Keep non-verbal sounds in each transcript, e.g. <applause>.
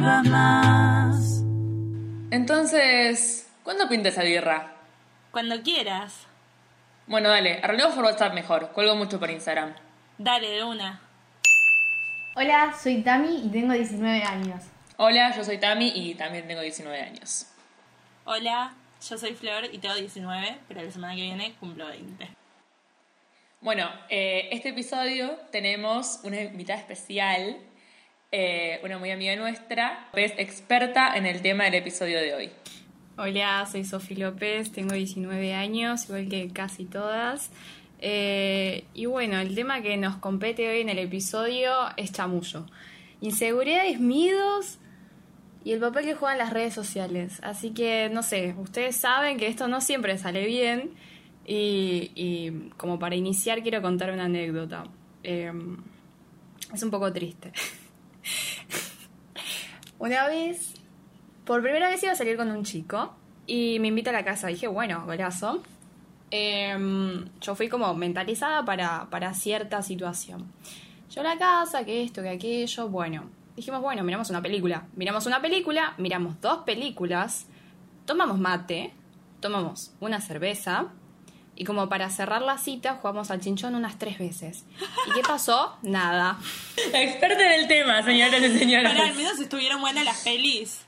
más. Entonces, ¿cuándo pinta esa birra? Cuando quieras. Bueno, dale, arreglemos por WhatsApp mejor. Cuelgo mucho por Instagram. Dale, de una. Hola, soy Tami y tengo 19 años. Hola, yo soy Tami y también tengo 19 años. Hola, yo soy Flor y tengo 19, pero la semana que viene cumplo 20. Bueno, eh, este episodio tenemos una invitada especial, eh, una muy amiga nuestra, es experta en el tema del episodio de hoy. Hola, soy Sofi López, tengo 19 años, igual que casi todas. Eh, y bueno, el tema que nos compete hoy en el episodio es chamullo. Inseguridades, miedos y el papel que juegan las redes sociales. Así que, no sé, ustedes saben que esto no siempre sale bien. Y, como para iniciar quiero contar una anécdota. Eh, es un poco triste. <laughs> <laughs> una vez, por primera vez iba a salir con un chico y me invita a la casa. Dije, bueno, golazo. Eh, yo fui como mentalizada para, para cierta situación. Yo a la casa, que esto, que aquello, bueno. Dijimos, bueno, miramos una película. Miramos una película, miramos dos películas, tomamos mate, tomamos una cerveza y como para cerrar la cita jugamos al chinchón unas tres veces. ¿Y qué pasó? Nada. Experta en el tema, señoras y señores. Pero al menos estuvieron buenas las pelis.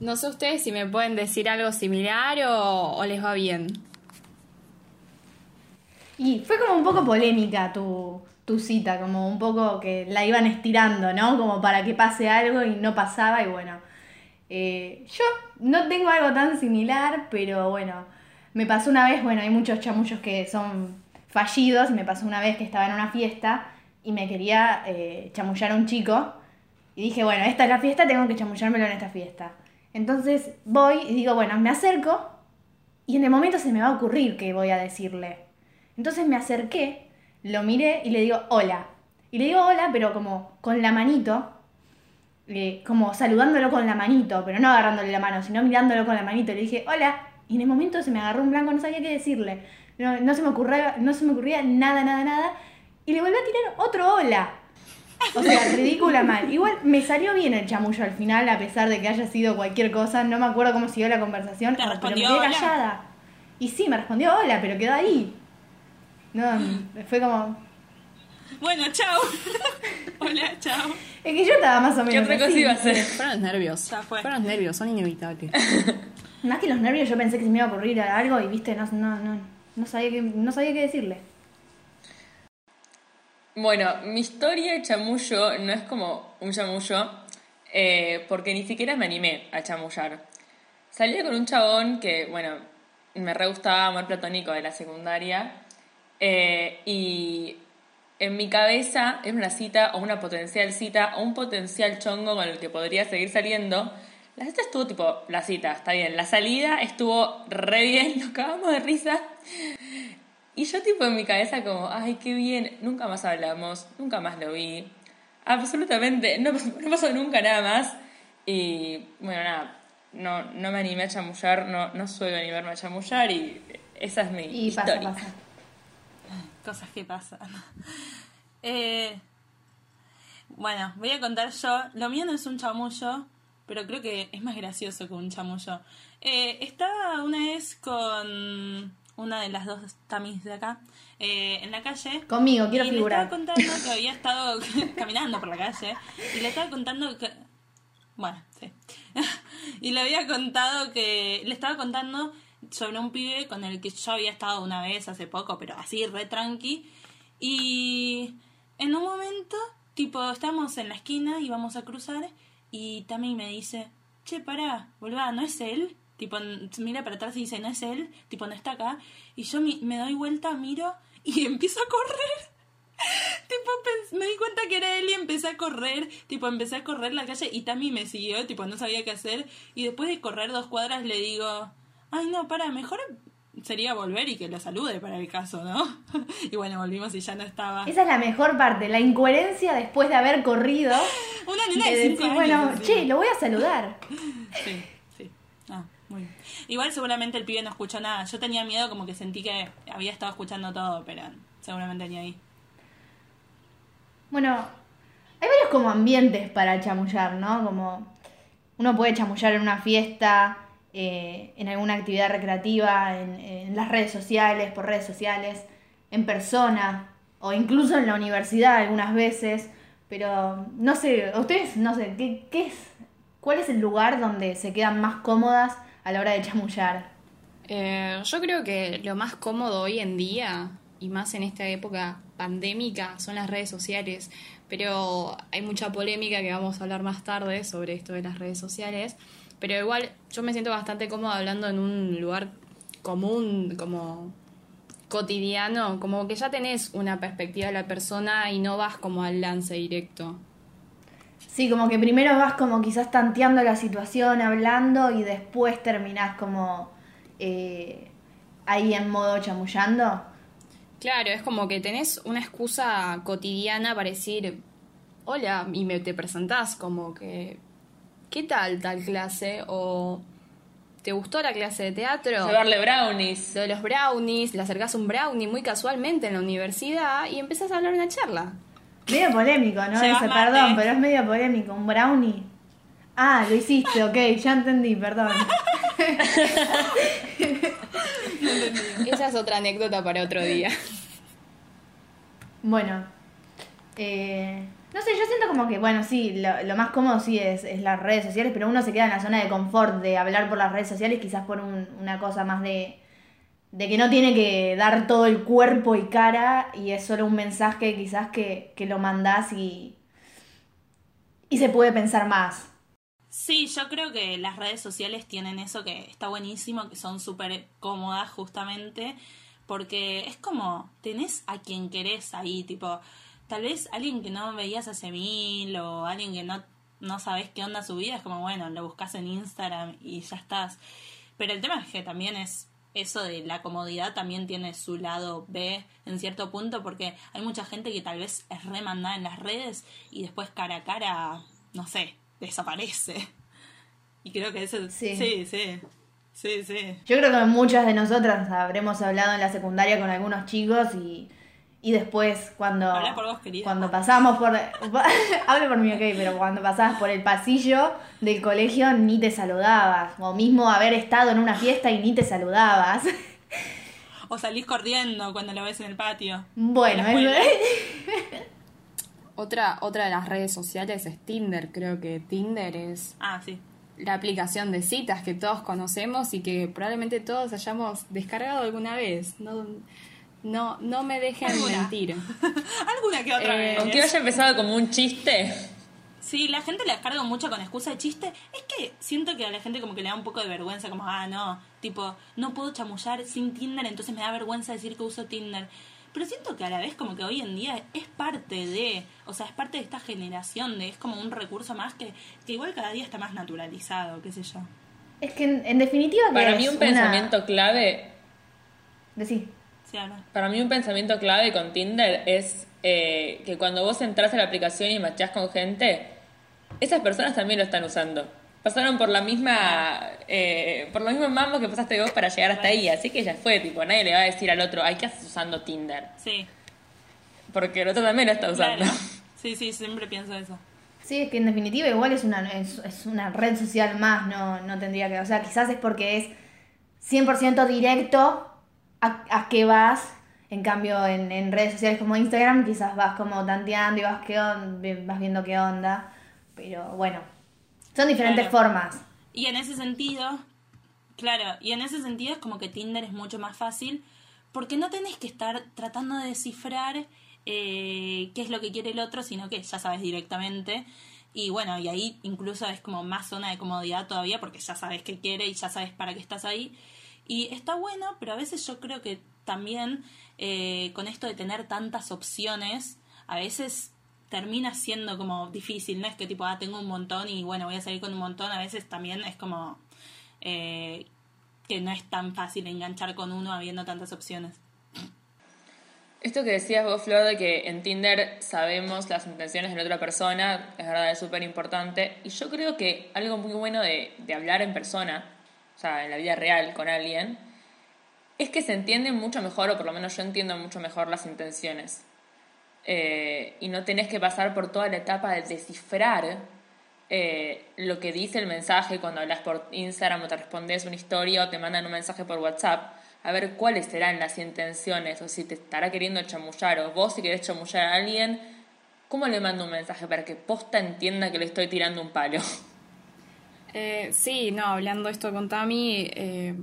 No sé ustedes si me pueden decir algo similar o, o les va bien. Y fue como un poco polémica tu, tu cita, como un poco que la iban estirando, ¿no? Como para que pase algo y no pasaba y bueno. Eh, yo no tengo algo tan similar, pero bueno, me pasó una vez, bueno, hay muchos chamullos que son fallidos, me pasó una vez que estaba en una fiesta y me quería eh, chamullar a un chico y dije, bueno, esta es la fiesta, tengo que chamullármelo en esta fiesta. Entonces voy y digo, bueno, me acerco y en el momento se me va a ocurrir que voy a decirle. Entonces me acerqué, lo miré y le digo hola. Y le digo hola, pero como con la manito, eh, como saludándolo con la manito, pero no agarrándole la mano, sino mirándolo con la manito. Le dije hola. Y en el momento se me agarró un blanco, no sabía qué decirle. No, no se, me ocurría, no se me ocurría nada, nada, nada. Y le volví a tirar otro hola. O sea, <laughs> ridícula mal. Igual me salió bien el chamullo al final, a pesar de que haya sido cualquier cosa. No me acuerdo cómo siguió la conversación, ¿Te pero me respondió quedé hola? callada. Y sí, me respondió hola, pero quedó ahí. No, fue como. Bueno, chao. <laughs> Hola, chao. Es que yo estaba más o menos. ¿Qué otra cosa así. iba a hacer? Fueron los nervios. Ya fue. Fueron los nervios, son inevitables. <laughs> Más que los nervios, yo pensé que se me iba a ocurrir algo y viste, no, no, no, no sabía qué, no sabía qué decirle. Bueno, mi historia de chamullo no es como un chamullo, eh, porque ni siquiera me animé a chamullar. Salí con un chabón que, bueno, me re gustaba amor platónico de la secundaria, eh, y en mi cabeza era una cita o una potencial cita o un potencial chongo con el que podría seguir saliendo. La cita estuvo tipo, la cita, está bien. La salida estuvo re bien, <laughs> nos cagamos de risa. Y yo tipo en mi cabeza como, ay, qué bien, nunca más hablamos, nunca más lo vi. Absolutamente, no, pasó- no pasó nunca nada más. Y bueno, nada, no, no me animé a chamullar, no, no suelo animarme a chamullar y esa es mi Y pasa, historia. pasa. <laughs> Cosas que pasan. Eh, bueno, voy a contar yo. Lo mío no es un chamullo, pero creo que es más gracioso que un chamullo. Eh, estaba una vez con una de las dos tamis de acá eh, en la calle. Conmigo, quiero y figurar. le estaba contando que había <laughs> estado <laughs> caminando por la calle y le estaba contando que bueno, sí. <laughs> y le había contado que le estaba contando sobre un pibe con el que yo había estado una vez hace poco, pero así re tranqui y en un momento, tipo, estamos en la esquina y vamos a cruzar y Tami me dice, "Che, pará, volvá, ¿no es él?" Tipo, mira para atrás y dice, "No es él." Tipo, no está acá. Y yo me doy vuelta, miro y <laughs> empiezo a correr. <laughs> Tipo, me di cuenta que era él y empecé a correr. Tipo, empecé a correr la calle y Tami me siguió. Tipo, no sabía qué hacer. Y después de correr dos cuadras le digo, ay, no, para, mejor sería volver y que lo salude para el caso, ¿no? <laughs> y bueno, volvimos y ya no estaba. Esa es la mejor parte, la incoherencia después de haber corrido. <laughs> Una nena de de decir, cinco años. bueno, che, lo voy a saludar. <laughs> Sí, sí. Ah, muy bien. Igual seguramente el pibe no escuchó nada. Yo tenía miedo como que sentí que había estado escuchando todo, pero seguramente ni ahí. Bueno, hay varios como ambientes para chamullar, ¿no? Como uno puede chamullar en una fiesta, eh, en alguna actividad recreativa, en, en las redes sociales, por redes sociales, en persona, o incluso en la universidad algunas veces. Pero no sé, ustedes, no sé, ¿qué, qué es, ¿cuál es el lugar donde se quedan más cómodas a la hora de chamullar? Eh, yo creo que lo más cómodo hoy en día, y más en esta época pandémica, son las redes sociales. Pero hay mucha polémica que vamos a hablar más tarde sobre esto de las redes sociales. Pero igual yo me siento bastante cómoda hablando en un lugar común, como cotidiano, como que ya tenés una perspectiva de la persona y no vas como al lance directo. Sí, como que primero vas como quizás tanteando la situación, hablando y después terminás como eh, ahí en modo chamullando. Claro, es como que tenés una excusa cotidiana para decir, hola, y me te presentás como que, ¿qué tal tal clase? O ¿te gustó la clase de teatro? Llevarle brownies. Lo de los brownies, le acercás un brownie muy casualmente en la universidad y empezás a hablar una charla. Medio polémico, ¿no? Ese, perdón, pero es medio polémico. Un brownie. Ah, lo hiciste, ok, ya entendí, perdón. <laughs> Esa es otra anécdota para otro día. Bueno, eh, no sé, yo siento como que, bueno, sí, lo, lo más cómodo sí es, es las redes sociales, pero uno se queda en la zona de confort de hablar por las redes sociales, quizás por un- una cosa más de, de que no tiene que dar todo el cuerpo y cara y es solo un mensaje quizás que, que lo mandás y, y se puede pensar más. Sí, yo creo que las redes sociales tienen eso que está buenísimo, que son súper cómodas justamente, porque es como, tenés a quien querés ahí, tipo, tal vez alguien que no veías hace mil o alguien que no, no sabes qué onda su vida, es como, bueno, lo buscas en Instagram y ya estás. Pero el tema es que también es eso de la comodidad también tiene su lado B en cierto punto, porque hay mucha gente que tal vez es remandada en las redes y después cara a cara, no sé, desaparece. <laughs> Y creo que eso Sí. sí, sí, sí, sí. Yo creo que muchas de nosotras habremos hablado en la secundaria con algunos chicos y, y después cuando, por vos, cuando pasamos por... <laughs> Hablo por mí, ok, pero cuando pasabas por el pasillo del colegio ni te saludabas. O mismo haber estado en una fiesta y ni te saludabas. O salís corriendo cuando lo ves en el patio. Bueno, escuela. Otra, otra de las redes sociales es Tinder. Creo que Tinder es Ah, sí. la aplicación de citas que todos conocemos y que probablemente todos hayamos descargado alguna vez. No, no, no me dejen Alguna. mentir. <laughs> Alguna que otra Eh, vez. Aunque haya empezado como un chiste, Sí, la gente la descarga mucho con excusa de chiste. Es que siento que a la gente como que le da un poco de vergüenza, como, ah, no, tipo, no puedo chamullar sin Tinder, entonces me da vergüenza decir que uso Tinder. Pero siento que a la vez como que hoy en día es parte de, o sea, es parte de esta generación, de es como un recurso más que, que igual cada día está más naturalizado, qué sé yo. es que en, en definitiva para es mí un una- pensamiento clave Decí. Para mí un pensamiento clave con Tinder es eh, que cuando vos entras a la aplicación y machás con gente, esas personas también lo están usando. Pasaron por la misma eh, por lo mismo mambo que pasaste vos para llegar hasta ahí, así que ya fue, tipo, nadie le va a decir al otro, ay, ¿qué haces usando Tinder? Sí, Porque el otro también lo está usando. claro. Sí, sí, siempre pienso eso. Sí, es que en definitiva igual es una, es, es una red social más, no, no tendría que... O sea, quizás es porque es 100% directo a, a qué vas. En cambio, en, en redes sociales como Instagram quizás vas como tanteando y vas, qué on- vas viendo qué onda. Pero bueno, son diferentes Claro. formas. Y en ese sentido, claro, y en ese sentido es como que Tinder es mucho más fácil porque no tenés que estar tratando de descifrar eh, qué es lo que quiere el otro, sino que ya sabes directamente. Y bueno, y ahí incluso es como más zona de comodidad todavía porque ya sabes qué quiere y ya sabes para qué estás ahí. Y está bueno, pero a veces yo creo que también eh, con esto de tener tantas opciones, a veces termina siendo como difícil, no es que tipo, ah, tengo un montón y bueno, voy a salir con un montón, a veces también es como eh, que no es tan fácil enganchar con uno habiendo tantas opciones. Esto que decías vos, Flor, de que en Tinder sabemos las intenciones de la otra persona, es verdad, es súper importante. Y yo creo que algo muy bueno de, de hablar en persona, o sea, en la vida real con alguien, es que se entienden mucho mejor, o por lo menos yo entiendo mucho mejor las intenciones. Eh, y no tenés que pasar por toda la etapa de descifrar eh, lo que dice el mensaje cuando hablas por Instagram o te respondes una historia o te mandan un mensaje por WhatsApp, a ver cuáles serán las intenciones o si te estará queriendo chamullar o vos si querés chamullar a alguien, ¿cómo le mando un mensaje para que posta entienda que le estoy tirando un palo? <laughs> Eh, sí, no, hablando esto con Tami, eh,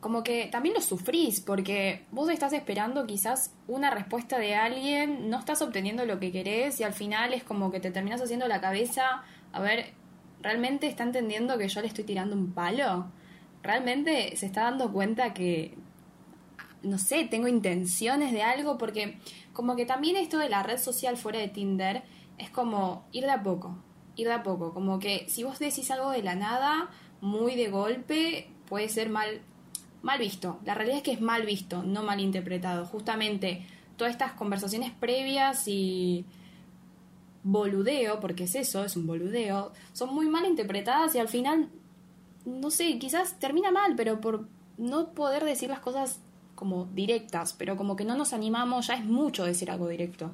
como que también lo sufrís, porque vos estás esperando quizás una respuesta de alguien, no estás obteniendo lo que querés y al final es como que te terminas haciendo la cabeza, a ver, ¿realmente está entendiendo que yo le estoy tirando un palo? ¿Realmente se está dando cuenta que, no sé, tengo intenciones de algo? Porque como que también esto de la red social fuera de Tinder es como ir de a poco, ir de a poco, como que si vos decís algo de la nada, muy de golpe, puede ser mal mal visto. La realidad es que es mal visto, no mal interpretado. Justamente todas estas conversaciones previas y boludeo, porque es eso, es un boludeo, son muy mal interpretadas y al final, no sé, quizás termina mal, pero por no poder decir las cosas como directas, pero como que no nos animamos, ya es mucho decir algo directo.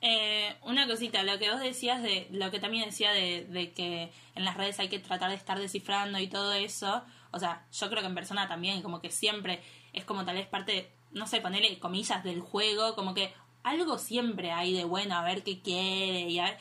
Eh, una cosita, lo que vos decías de, lo que también decía de, de que en las redes hay que tratar de estar descifrando y todo eso, o sea, yo creo que en persona también, como que siempre es como tal vez parte, no sé, ponerle comillas del juego, como que algo siempre hay de bueno, a ver qué quiere y a ver.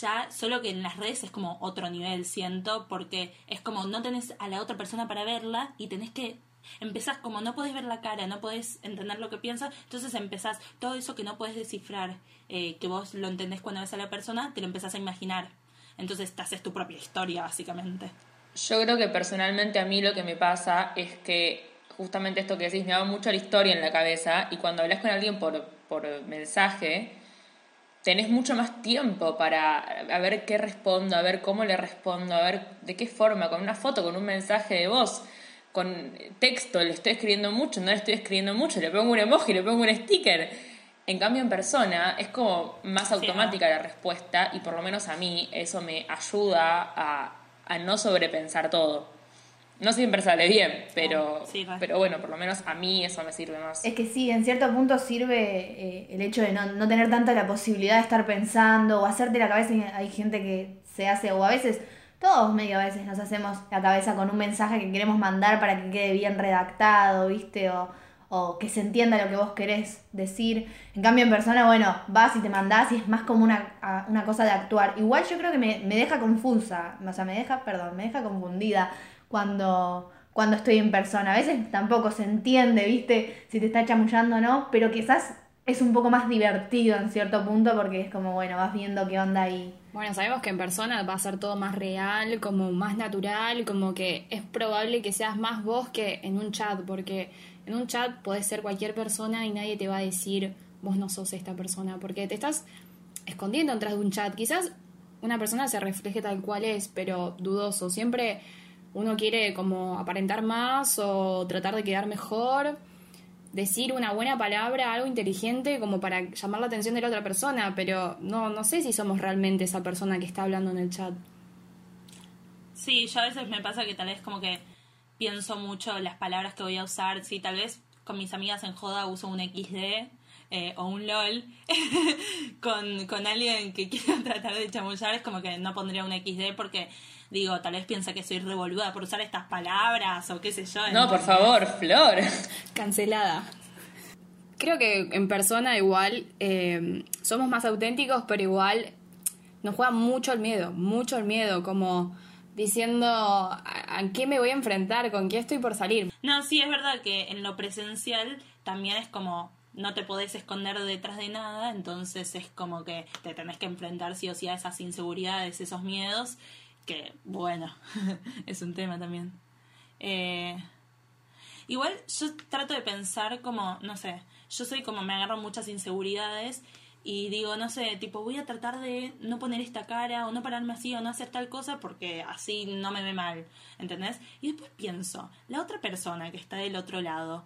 Ya, solo que en las redes es como otro nivel, siento, porque es como no tenés a la otra persona para verla y tenés que empezás como no podés ver la cara, no podés entender lo que piensa, entonces empezás todo eso que no podés descifrar, eh, que vos lo entendés cuando ves a la persona, te lo empezás a imaginar. Entonces te haces tu propia historia, básicamente. Yo creo que personalmente a mí lo que me pasa es que justamente esto que decís me da mucho la historia en la cabeza y cuando hablas con alguien por, por mensaje, tenés mucho más tiempo para ver qué respondo, a ver cómo le respondo, a ver de qué forma, con una foto, con un mensaje de voz, con texto, le estoy escribiendo mucho, no le estoy escribiendo mucho, le pongo un emoji, le pongo un sticker. En cambio, en persona es como más automática la respuesta y por lo menos a mí eso me ayuda a a no sobrepensar todo. No siempre sale bien, pero, pero bueno, por lo menos a mí eso me sirve más. Es que sí, en cierto punto sirve eh, el hecho de no, no, tener tanta la posibilidad de estar pensando o hacerte la cabeza. Hay gente que se hace, o a veces, todos medio a veces nos hacemos la cabeza con un mensaje que queremos mandar para que quede bien redactado, ¿viste? O, o que se entienda lo que vos querés decir. En cambio, en persona, bueno, vas y te mandás y es más como una, una cosa de actuar. Igual yo creo que me, me, deja confusa, o sea, me deja, perdón, me deja confundida cuando, cuando estoy en persona. A veces tampoco se entiende, viste, si te está chamullando o no, pero quizás es un poco más divertido en cierto punto porque es como, bueno, vas viendo qué onda ahí. Bueno, sabemos que en persona va a ser todo más real, como más natural, como que es probable que seas más vos que en un chat, porque en un chat puedes ser cualquier persona y nadie te va a decir vos no sos esta persona, porque te estás escondiendo detrás de un chat. Quizás una persona se refleje tal cual es, pero dudoso. Siempre uno quiere como aparentar más o tratar de quedar mejor, decir una buena palabra, algo inteligente como para llamar la atención de la otra persona, pero no, no sé si somos realmente esa persona que está hablando en el chat. Sí, yo a veces me pasa que tal vez como que pienso mucho las palabras que voy a usar. Sí, tal vez con mis amigas en joda uso un XD eh, o un LOL. <laughs> con, con alguien que quiera <laughs> tratar de chamullar es como que no pondría un XD porque digo, tal vez piensa que soy revoluda por usar estas palabras o qué sé yo. No, por favor, Flor. Cancelada. Creo que en persona igual eh, somos más auténticos, pero igual nos juega mucho el miedo, mucho el miedo, como diciendo a, qué me voy a enfrentar, con qué estoy por salir. No, sí, es verdad que en lo presencial también es como no te podés esconder detrás de nada, entonces es como que te tenés que enfrentar sí o sí a esas inseguridades, esos miedos, que bueno, <laughs> es un tema también. Eh, igual yo trato de pensar como, no sé, yo soy como me agarro muchas inseguridades y digo, no sé, tipo, voy a tratar de no poner esta cara o no pararme así o no hacer tal cosa porque así no me ve mal, ¿entendés? Y después pienso, la otra persona que está del otro lado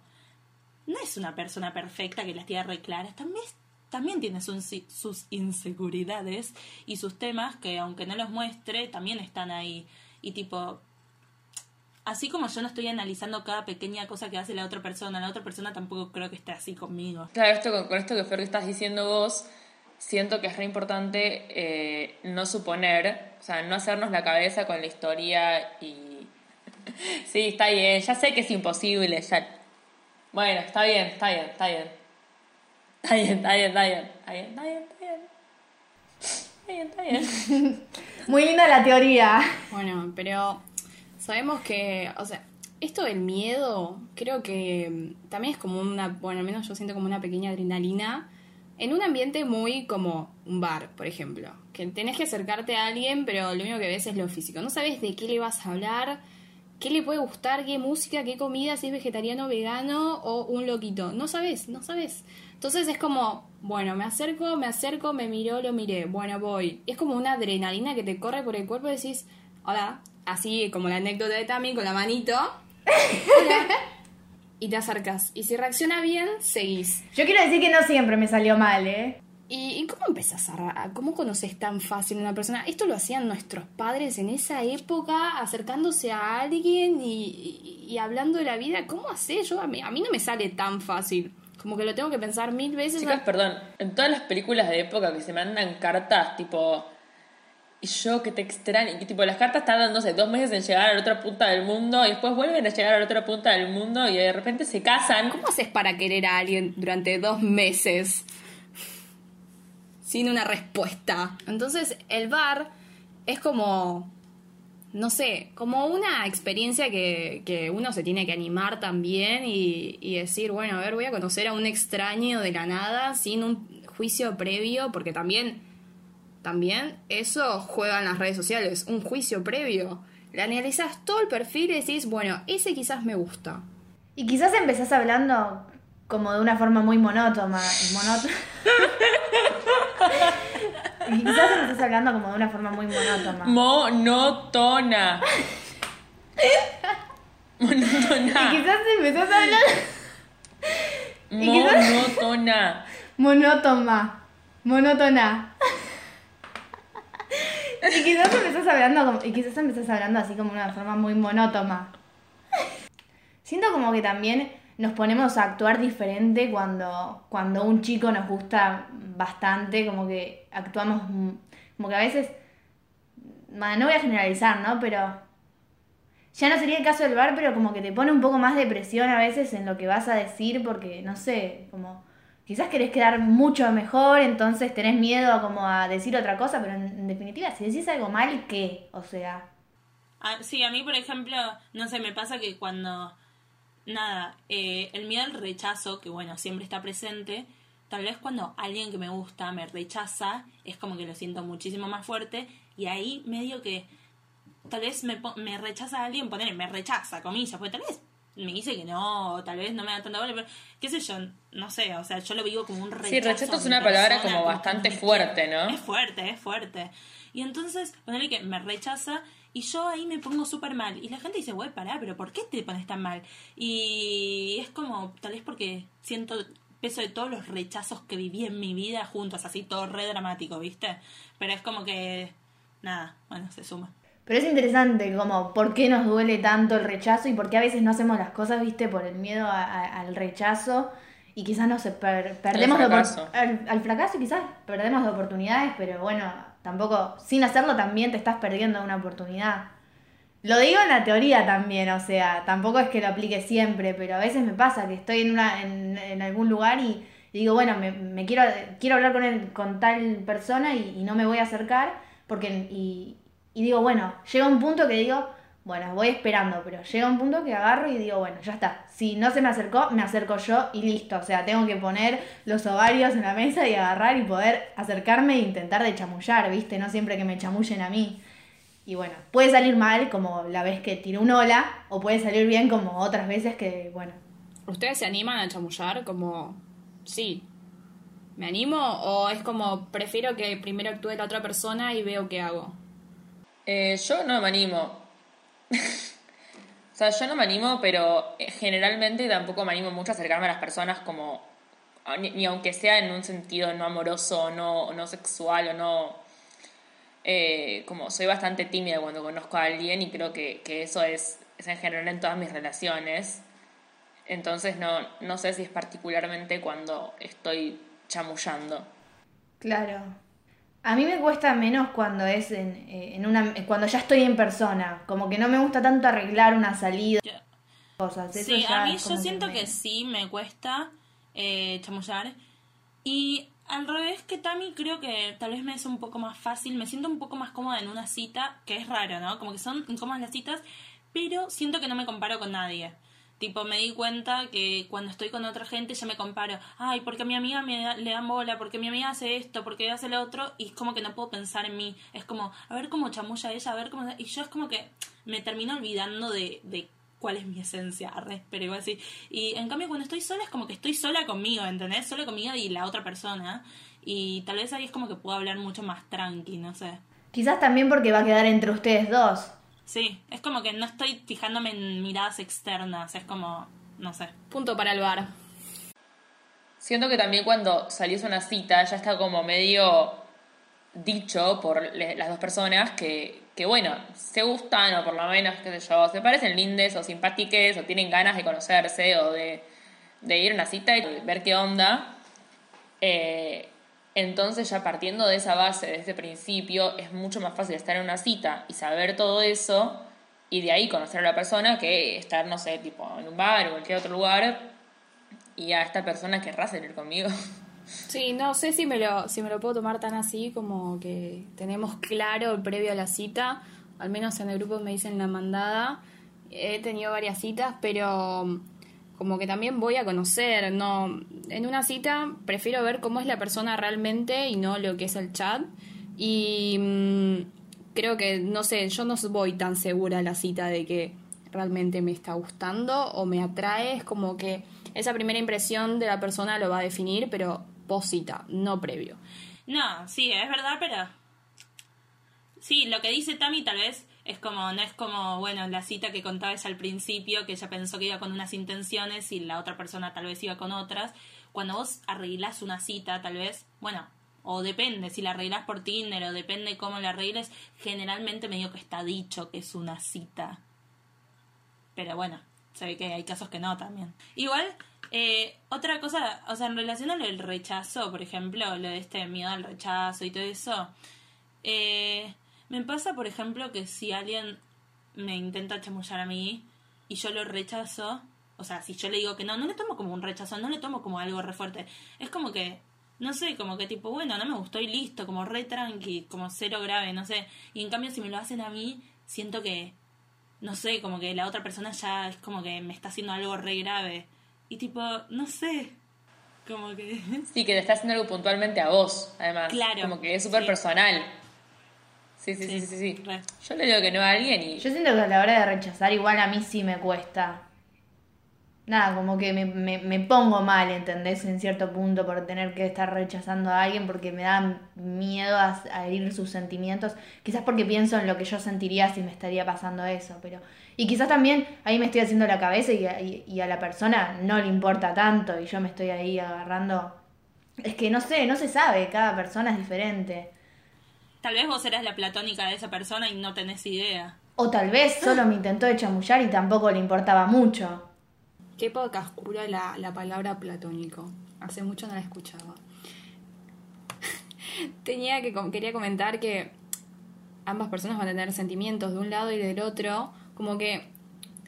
no es una persona perfecta que las tiene re claras, también, también tiene sus, sus inseguridades y sus temas que aunque no los muestre, también están ahí. Y tipo, así como yo no estoy analizando cada pequeña cosa que hace la otra persona, la otra persona tampoco creo que esté así conmigo. Claro, esto con, esto que Fer estás diciendo vos, siento que es re importante eh, no suponer, o sea, no hacernos la cabeza con la historia y... <laughs> sí, está bien, ya sé que es imposible, ya... Bueno, está bien, está bien, está bien. Está bien, está bien. Está bien, está bien. <laughs> Muy linda la teoría. Bueno, pero sabemos que, o sea, esto del miedo creo que mm, también es como una, bueno, al menos yo siento como una pequeña adrenalina en un ambiente muy como un bar, por ejemplo, que tenés que acercarte a alguien, pero lo único que ves es lo físico. No sabes de qué le vas a hablar, qué le puede gustar, qué música, qué comida, si es vegetariano, vegano o un loquito. No sabes, no sabes. Entonces es como, bueno, me acerco, me acerco, me miró, lo miré, bueno, voy. Es como una adrenalina que te corre por el cuerpo y decís, hola, así como la anécdota de Tami con la manito. Hola. y te acercas. Y si reacciona bien, seguís. Yo quiero decir que no siempre me salió mal, ¿eh? ¿Y, cómo empezás a, cómo conoces tan fácil a una persona? Esto lo hacían nuestros padres en esa época, acercándose a alguien y, y- y hablando de la vida. ¿Cómo haces? Yo a mí, a mí no me sale tan fácil. Como que lo tengo que pensar mil veces. Chicas, perdón, en todas las películas de época que se mandan cartas, tipo, y yo que te extraño, y que tipo, las cartas tardan, no sé, dos meses en llegar a la otra punta del mundo, y después vuelven a llegar a la otra punta del mundo, y de repente se casan. ¿Cómo haces para querer a alguien durante dos meses? Sin una respuesta. Entonces, el bar es como. No sé, como una experiencia que, que uno se tiene que animar también y, y decir, bueno, a ver, voy a conocer a un extraño de la nada sin un juicio previo, porque también, también eso juega en las redes sociales, un juicio previo. Le analizas todo el perfil y decís, bueno, ese quizás me gusta. Y quizás empezás hablando como de una forma muy monótona. monótona. <laughs> y quizás empezás hablando como de una forma muy monótona. Monotona. <laughs> y Monotona. quizás empezás a hablar y Monotona. monótona. Monótona. y quizás empezás hablando como, y quizás empezás hablando así como de una forma muy monótona. Siento como que también nos ponemos a actuar diferente cuando, cuando un chico nos gusta bastante, como que actuamos, como que a veces, no voy a generalizar, ¿no? Pero ya no sería el caso del bar, pero como que te pone un poco más de presión a veces en lo que vas a decir, porque, no sé, como quizás querés quedar mucho mejor, entonces tenés miedo como a decir otra cosa, pero en, en definitiva, si decís algo mal, ¿qué? O sea, Ah, sí, a mí, por ejemplo, no sé, me pasa que cuando, nada, eh, el miedo al rechazo, que bueno, siempre está presente, tal vez cuando alguien que me gusta me rechaza, es como que lo siento muchísimo más fuerte, y ahí medio que, tal vez me, me rechaza alguien, poner, me rechaza, comillas, porque tal vez me dice que no, o tal vez no me da tanta bola, pero qué sé yo, no sé, o sea, yo lo vivo como un rechazo. Sí, rechazo a es una palabra persona, como bastante fuerte. ¿no? Es fuerte, es fuerte. Y entonces, ponerle que me rechaza y yo ahí me pongo súper mal. Y la gente dice, güey, pará, pero ¿por qué te pones tan mal? Y es como, tal vez porque siento peso de todos los rechazos que viví en mi vida juntos, así todo re dramático, ¿viste? Pero es como que, nada, bueno, se suma. Pero es interesante como por qué nos duele tanto el rechazo y por qué a veces no hacemos las cosas, viste, por el miedo a- a- al rechazo y quizás no se per- perdemos de opor- fracaso. al, al fracaso y quizás perdemos de oportunidades, pero bueno, tampoco sin hacerlo también te estás perdiendo una oportunidad. Lo digo en la teoría también, o sea, tampoco es que lo aplique siempre, pero a veces me pasa que estoy en una en, en algún lugar y, y digo, bueno, me, me quiero quiero hablar con el, con tal persona y, y no me voy a acercar porque y, y digo, bueno, llega un punto que digo, bueno, voy esperando, pero llega un punto que agarro y digo, bueno, ya está. Si no se me acercó, me acerco yo y listo. O sea, tengo que poner los ovarios en la mesa y agarrar y poder acercarme e intentar de chamullar, ¿viste? No siempre que me chamullen a mí. Y bueno, puede salir mal como la vez que tiré un hola, o puede salir bien como otras veces que, bueno, ¿Ustedes se animan a chamullar? Como, sí, ¿me animo? ¿O es como, prefiero que primero actúe la otra persona y veo qué hago? Eh, yo no me animo. <laughs> o sea, yo no me animo, pero eh, generalmente tampoco me animo mucho a acercarme a las personas como, ni, aunque sea en un sentido no amoroso, no, no sexual, o no... eh, como soy bastante tímida cuando conozco a alguien y creo que, que eso es, es en general en todas mis relaciones. Entonces no, no sé si es particularmente cuando estoy chamullando. Claro. A mí me cuesta menos cuando es en, eh, en una cuando ya estoy en persona, como que no me gusta tanto arreglar una salida, Yo- cosas. Eso Sí, a mí yo siento me- que sí me cuesta eh, chamullar. Y al revés que Tami, creo que tal vez me es un poco más fácil. Me siento un poco más cómoda en una cita, que es raro, ¿no? Como que son incómodas las citas, pero siento que no me comparo con nadie. Tipo, me di cuenta que cuando estoy con otra gente ya me comparo. Ay, porque a mi amiga me da- le dan bola, porque mi amiga hace esto, porque hace lo otro. Y es como que no puedo pensar en mí. Es como, a ver cómo chamulla ella, a ver cómo... Y yo es como que me termino olvidando de, de cuál es mi esencia, pero igual sí. Y en cambio cuando estoy sola es como que estoy sola conmigo, ¿entendés? Sola conmigo y la otra persona. Y tal vez ahí es como que puedo hablar mucho más tranqui, no sé. Quizás también porque va a quedar entre ustedes dos. Sí, es como que no estoy fijándome en miradas externas, es como, no sé. Punto para el bar. Siento que también cuando salís a una cita ya está como medio dicho por las dos personas que, que, bueno, se gustan o por lo menos, qué sé yo, se parecen lindes o simpátiques o tienen ganas de conocerse o de, de ir a una cita y ver qué onda. Eh, entonces ya partiendo de esa base, de ese principio, es mucho más fácil estar en una cita y saber todo eso y de ahí conocer a la persona que estar, no sé, tipo en un bar o cualquier otro lugar y a esta persona querrá salir conmigo. <laughs> Sí, no sé si me lo, si me lo puedo tomar tan así como que tenemos claro el previo a la cita. Al menos en el grupo me dicen la mandada. He tenido varias citas, pero como que también voy a conocer. No, en una cita prefiero ver cómo es la persona realmente y no lo que es el chat. Y mm, creo que, no sé, yo no voy tan segura a la cita de que realmente me está gustando o me atrae. Es como que esa primera impresión de la persona lo va a definir, pero post cita, no previo. No, sí, es verdad, pero... Sí, lo que dice Tami tal vez es como, no es como, bueno, la cita que contabas al principio, que ella pensó que iba con unas intenciones y la otra persona tal vez iba con otras. Cuando vos arreglás una cita, tal vez, bueno, o depende, si la arreglás por Tinder o depende cómo la arregles, generalmente medio que está dicho que es una cita. Pero bueno, se ve que hay casos que no también. Igual, eh, otra cosa, o sea, en relación a lo del rechazo, por ejemplo, lo de este miedo al rechazo y todo eso, eh, me pasa, por ejemplo, que si alguien me intenta chamullar a mí y yo lo rechazo, o sea, si yo le digo que no, no le tomo como un rechazo, no le tomo como algo re fuerte. Es como que, no sé, como que tipo, bueno, no me gustó y listo, como re tranqui, como cero grave, no sé. Y en cambio, si me lo hacen a mí, siento que, no sé, como que la otra persona ya es como que me está haciendo algo re grave. Y tipo, no sé, como que... Sí, que te está haciendo algo puntualmente a vos, además. Claro, Como que es súper sí. personal. Sí, sí, sí, Sí, sí. Yo le digo que no a alguien y Yo siento que a la hora de rechazar igual a mí sí me cuesta. Nada, como que me, me, me pongo mal, ¿entendés? En cierto punto por tener que estar rechazando a alguien porque me da miedo a, a herir sus sentimientos. Quizás porque pienso en lo que yo sentiría si me estaría pasando eso, pero... Y quizás también ahí me estoy haciendo la cabeza y a, y- y a la persona no le importa tanto y yo me estoy ahí agarrando... Es que no sé, no se sabe, cada persona es diferente. Tal vez vos eras la platónica de esa persona y no tenés idea. O tal vez solo me intentó de chamullar y tampoco le importaba mucho. Qué poca oscura la, la palabra platónico. Hace mucho no la escuchaba. <laughs> Tenía que quería comentar que ambas personas van a tener sentimientos de un lado y del otro. Como que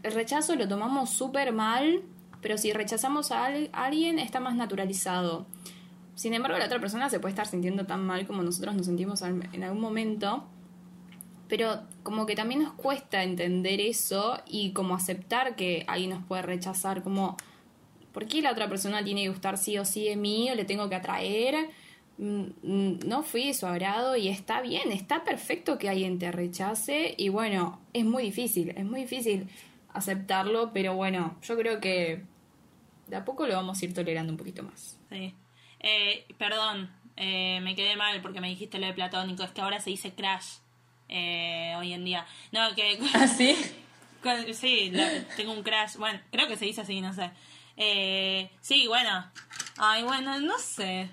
el rechazo lo tomamos súper mal, pero si rechazamos a al- alguien está más naturalizado. Sin embargo, la otra persona se puede estar sintiendo tan mal como nosotros nos sentimos en algún momento. Pero como que también nos cuesta entender eso y como aceptar que alguien nos puede rechazar, como, ¿por qué la otra persona tiene que gustar sí o sí de mí o le tengo que atraer? Mm, mm, No fui de su agrado y está bien, está perfecto que alguien te rechace y bueno, es muy difícil, es muy difícil aceptarlo, pero bueno, yo creo que de a poco lo vamos a ir tolerando un poquito más. Sí. Eh, perdón, eh, me quedé mal porque me dijiste lo de platónico. Es que ahora se dice crash eh, hoy en día. No, que. <laughs> ¿Ah, sí? con- sí, lo- tengo un crash. Bueno, creo que se dice así, no sé. Eh, sí, bueno. Ay, bueno, no sé.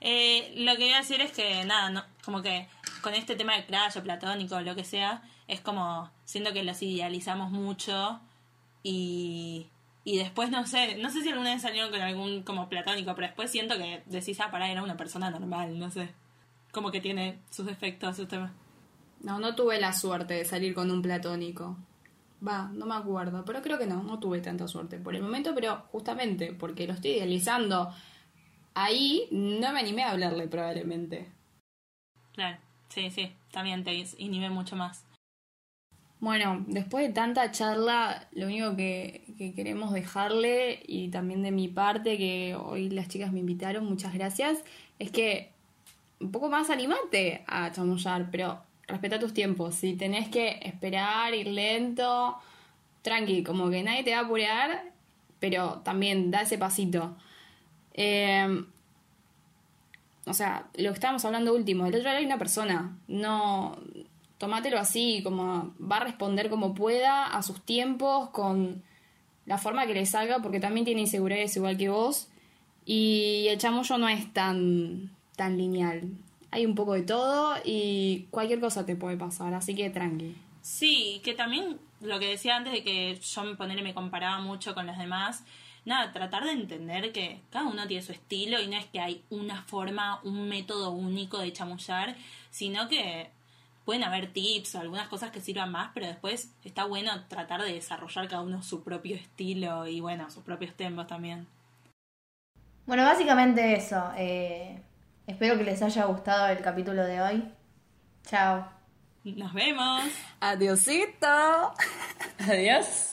Eh, lo que voy a decir es que, nada, no, como que con este tema de crash o platónico o lo que sea, es como. Siento que los idealizamos mucho y Y después, no sé, no sé si alguna vez salieron con algún como platónico, pero después siento que decís, ah, pará, era una persona normal, no sé. Como que tiene sus efectos, sus temas. No, no tuve la suerte de salir con un platónico. Va, no me acuerdo, pero creo que no, no tuve tanta suerte por el momento, pero justamente porque lo estoy idealizando ahí, no me animé a hablarle probablemente. Claro, sí, sí, también te inhibé mucho más. Bueno, después de tanta charla, lo único que, que queremos dejarle, y también de mi parte, que hoy las chicas me invitaron, muchas gracias, es que un poco más animate a chamullar, pero respeta tus tiempos. Si tenés que esperar, ir lento, tranqui, como que nadie te va a apurar, pero también da ese pasito. Eh, o sea, lo que estábamos hablando último, del otro lado hay una persona, no tomátelo así, como va a responder como pueda, a sus tiempos, con la forma que le salga, porque también tiene inseguridades igual que vos. Y el chamullo no es tan, tan lineal. Hay un poco de todo y cualquier cosa te puede pasar, así que tranqui. Sí, que también lo que decía antes de que yo me ponerle me comparaba mucho con los demás, nada, tratar de entender que cada uno tiene su estilo y no es que hay una forma, un método único de chamullar, sino que pueden haber tips o algunas cosas que sirvan más, pero después está bueno tratar de desarrollar cada uno su propio estilo y bueno, sus propios tempos también. Bueno, básicamente eso. eh, espero que les haya gustado el capítulo de hoy. Chao. Nos vemos. Adiosito. Adiós.